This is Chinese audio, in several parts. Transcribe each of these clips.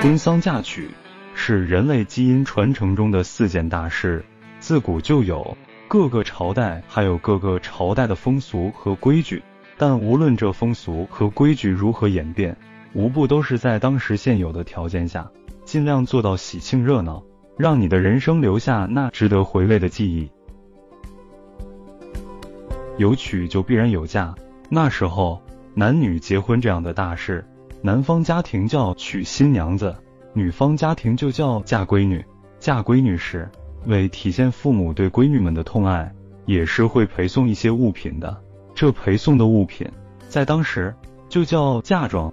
婚丧嫁娶是人类基因传承中的四件大事，自古就有，各个朝代还有各个朝代的风俗和规矩。但无论这风俗和规矩如何演变，无不都是在当时现有的条件下，尽量做到喜庆热闹，让你的人生留下那值得回味的记忆。有娶就必然有嫁，那时候男女结婚这样的大事，男方家庭叫娶新娘子，女方家庭就叫嫁闺女。嫁闺女时，为体现父母对闺女们的痛爱，也是会陪送一些物品的。这陪送的物品，在当时就叫嫁妆。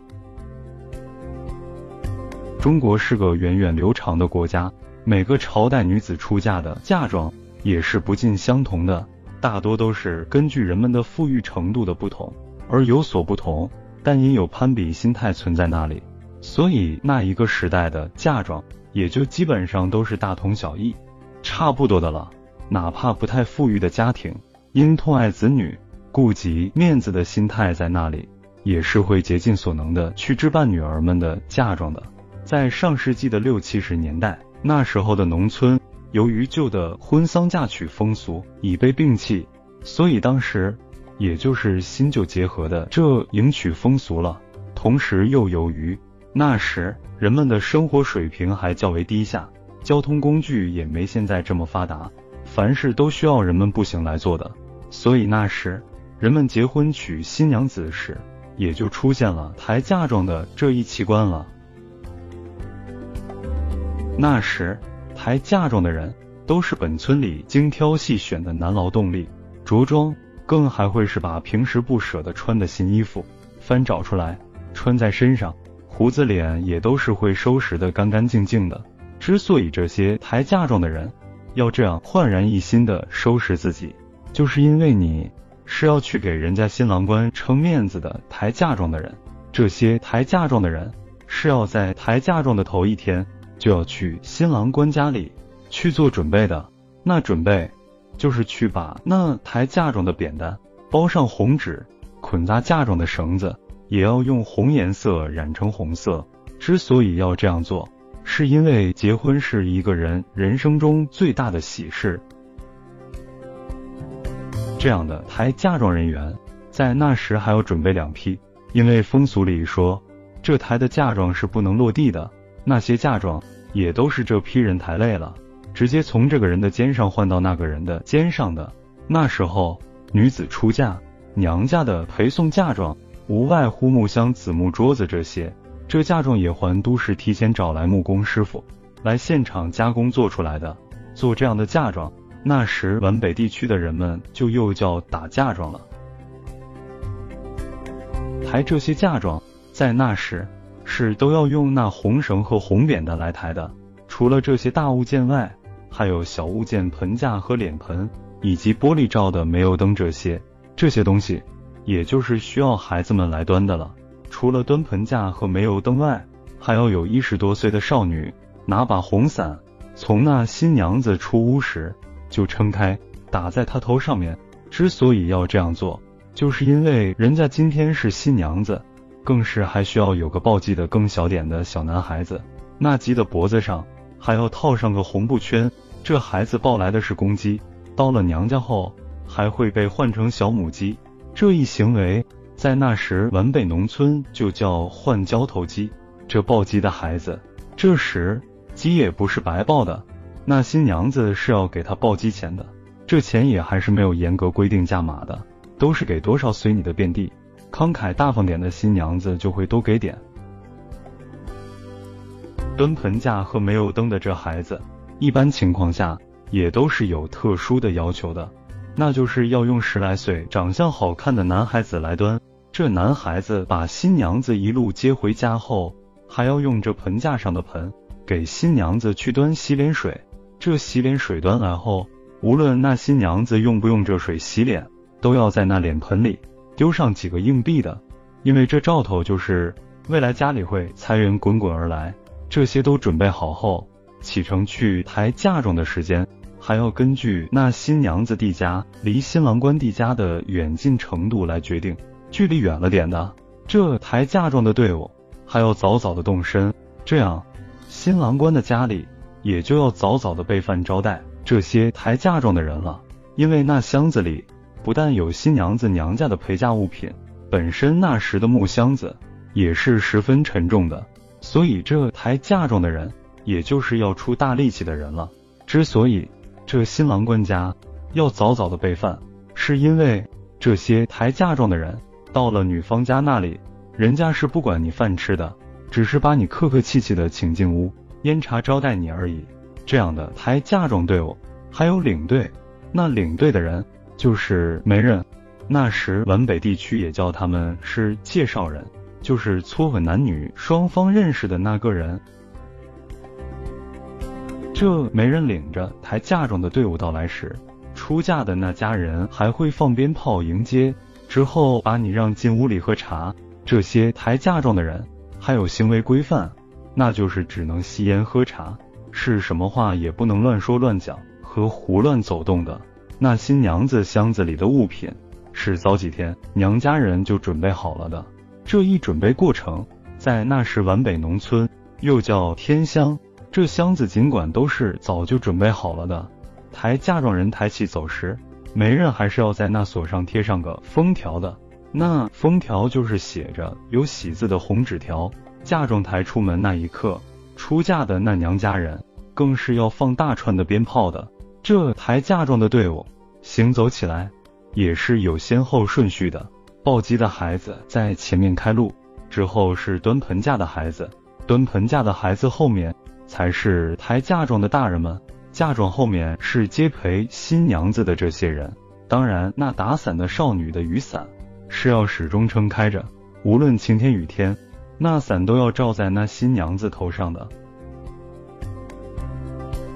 中国是个源远流长的国家，每个朝代女子出嫁的嫁妆也是不尽相同的。大多都是根据人们的富裕程度的不同而有所不同，但因有攀比心态存在那里，所以那一个时代的嫁妆也就基本上都是大同小异，差不多的了。哪怕不太富裕的家庭，因痛爱子女、顾及面子的心态在那里，也是会竭尽所能的去置办女儿们的嫁妆的。在上世纪的六七十年代，那时候的农村。由于旧的婚丧嫁娶风俗已被摒弃，所以当时也就是新旧结合的这迎娶风俗了。同时又由于那时人们的生活水平还较为低下，交通工具也没现在这么发达，凡事都需要人们步行来做的，所以那时人们结婚娶新娘子时，也就出现了抬嫁妆的这一奇观了。那时。抬嫁妆的人都是本村里精挑细选的男劳动力，着装更还会是把平时不舍得穿的新衣服翻找出来穿在身上，胡子脸也都是会收拾的干干净净的。之所以这些抬嫁妆的人要这样焕然一新的收拾自己，就是因为你是要去给人家新郎官撑面子的。抬嫁妆的人，这些抬嫁妆的人是要在抬嫁妆的头一天。就要去新郎官家里去做准备的，那准备就是去把那抬嫁妆的扁担包上红纸，捆扎嫁妆的绳子也要用红颜色染成红色。之所以要这样做，是因为结婚是一个人人生中最大的喜事。这样的抬嫁妆人员在那时还要准备两批，因为风俗里说这抬的嫁妆是不能落地的。那些嫁妆也都是这批人抬累了，直接从这个人的肩上换到那个人的肩上的。那时候女子出嫁，娘家的陪送嫁妆无外乎木箱、子木桌子这些。这嫁妆也还都是提前找来木工师傅来现场加工做出来的。做这样的嫁妆，那时皖北地区的人们就又叫打嫁妆了。抬这些嫁妆，在那时。是都要用那红绳和红扁担来抬的。除了这些大物件外，还有小物件、盆架和脸盆，以及玻璃罩的煤油灯这些。这些东西，也就是需要孩子们来端的了。除了端盆架和煤油灯外，还要有一十多岁的少女拿把红伞，从那新娘子出屋时就撑开，打在她头上面。之所以要这样做，就是因为人家今天是新娘子。更是还需要有个抱记的更小点的小男孩子，那鸡的脖子上还要套上个红布圈。这孩子抱来的是公鸡，到了娘家后还会被换成小母鸡。这一行为在那时皖北农村就叫换交头鸡。这抱鸡的孩子，这时鸡也不是白抱的，那新娘子是要给他抱鸡钱的。这钱也还是没有严格规定价码的，都是给多少随你的遍地。慷慨大方点的新娘子就会多给点。端盆架和没有灯的这孩子，一般情况下也都是有特殊的要求的，那就是要用十来岁、长相好看的男孩子来端。这男孩子把新娘子一路接回家后，还要用这盆架上的盆给新娘子去端洗脸水。这洗脸水端来后，无论那新娘子用不用这水洗脸，都要在那脸盆里。丢上几个硬币的，因为这兆头就是未来家里会财源滚滚而来。这些都准备好后，启程去抬嫁妆的时间，还要根据那新娘子地家离新郎官地家的远近程度来决定。距离远了点的，这抬嫁妆的队伍还要早早的动身，这样新郎官的家里也就要早早的备饭招待这些抬嫁妆的人了，因为那箱子里不但有新娘子娘家的陪嫁物品，本身那时的木箱子也是十分沉重的，所以这抬嫁妆的人也就是要出大力气的人了。之所以这新郎官家要早早的备饭，是因为这些抬嫁妆的人到了女方家那里，人家是不管你饭吃的。只是把你客客气气的请进屋，烟茶招待你而已。这样的抬嫁妆队伍还有领队，那领队的人就是媒人。那时皖北地区也叫他们是介绍人，就是撮合男女双方认识的那个人。这媒人领着抬嫁妆的队伍到来时，出嫁的那家人还会放鞭炮迎接，之后把你让进屋里喝茶。这些抬嫁妆的人。还有行为规范，那就是只能吸烟喝茶，是什么话也不能乱说乱讲和胡乱走动的。那新娘子箱子里的物品是早几天娘家人就准备好了的。这一准备过程，在那时皖北农村又叫天香。这箱子尽管都是早就准备好了的，抬嫁妆人抬起走时，媒人还是要在那锁上贴上个封条的。那封条就是写着有喜字的红纸条，嫁妆抬出门那一刻，出嫁的那娘家人更是要放大串的鞭炮的。这抬嫁妆的队伍行走起来也是有先后顺序的，抱鸡的孩子在前面开路，之后是端盆架的孩子，端盆架的孩子后面才是抬嫁妆的大人们，嫁妆后面是接陪新娘子的这些人。当然，那打伞的少女的雨伞。是要始终撑开着，无论晴天雨天，那伞都要罩在那新娘子头上的。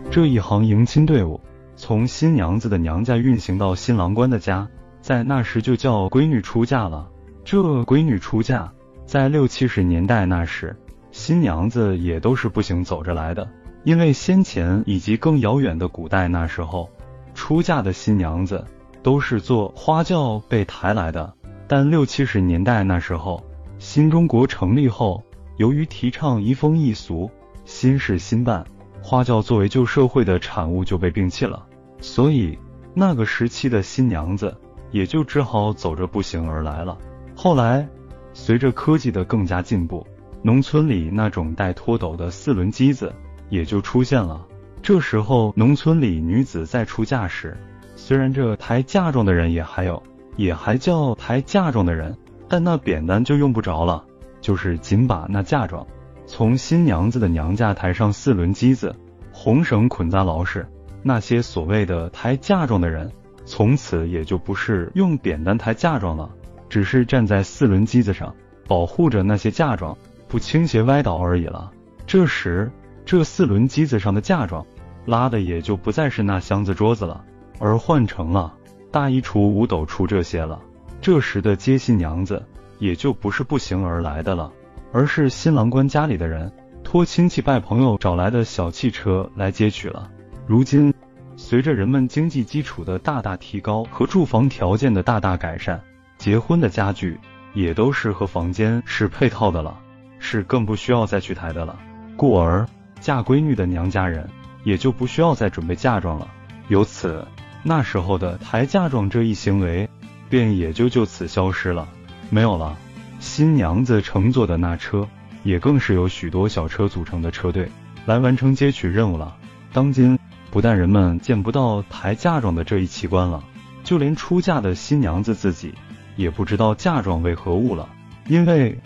这一行迎亲队伍从新娘子的娘家运行到新郎官的家，在那时就叫闺女出嫁了。这闺女出嫁，在六七十年代那时，新娘子也都是步行走着来的，因为先前以及更遥远的古代那时候，出嫁的新娘子都是坐花轿被抬来的。但六七十年代那时候，新中国成立后，由于提倡移风易俗、新事新办，花轿作为旧社会的产物就被摒弃了，所以那个时期的新娘子也就只好走着步行而来了。后来，随着科技的更加进步，农村里那种带拖斗的四轮机子也就出现了。这时候，农村里女子在出嫁时，虽然这抬嫁妆的人也还有。也还叫抬嫁妆的人，但那扁担就用不着了，就是仅把那嫁妆从新娘子的娘家抬上四轮机子，红绳捆扎牢实。那些所谓的抬嫁妆的人，从此也就不是用扁担抬嫁妆了，只是站在四轮机子上，保护着那些嫁妆不倾斜歪倒而已了。这时，这四轮机子上的嫁妆拉的也就不再是那箱子桌子了，而换成了。大衣橱、五斗橱这些了，这时的接新娘子也就不是步行而来的了，而是新郎官家里的人托亲戚拜朋友找来的小汽车来接取了。如今，随着人们经济基础的大大提高和住房条件的大大改善，结婚的家具也都是和房间是配套的了，是更不需要再去抬的了。故而，嫁闺女的娘家人也就不需要再准备嫁妆了。由此。那时候的抬嫁妆这一行为，便也就就此消失了，没有了。新娘子乘坐的那车，也更是由许多小车组成的车队来完成接取任务了。当今，不但人们见不到抬嫁妆的这一奇观了，就连出嫁的新娘子自己，也不知道嫁妆为何物了。因为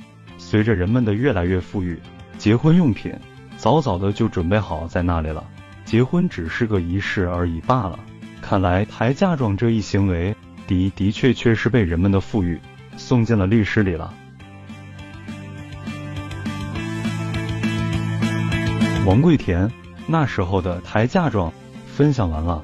随着人们的越来越富裕，结婚用品早早的就准备好在那里了，结婚只是个仪式而已罢了。看来抬嫁妆这一行为，的的确确是被人们的富裕送进了历史里了。王贵田那时候的抬嫁妆分享完了。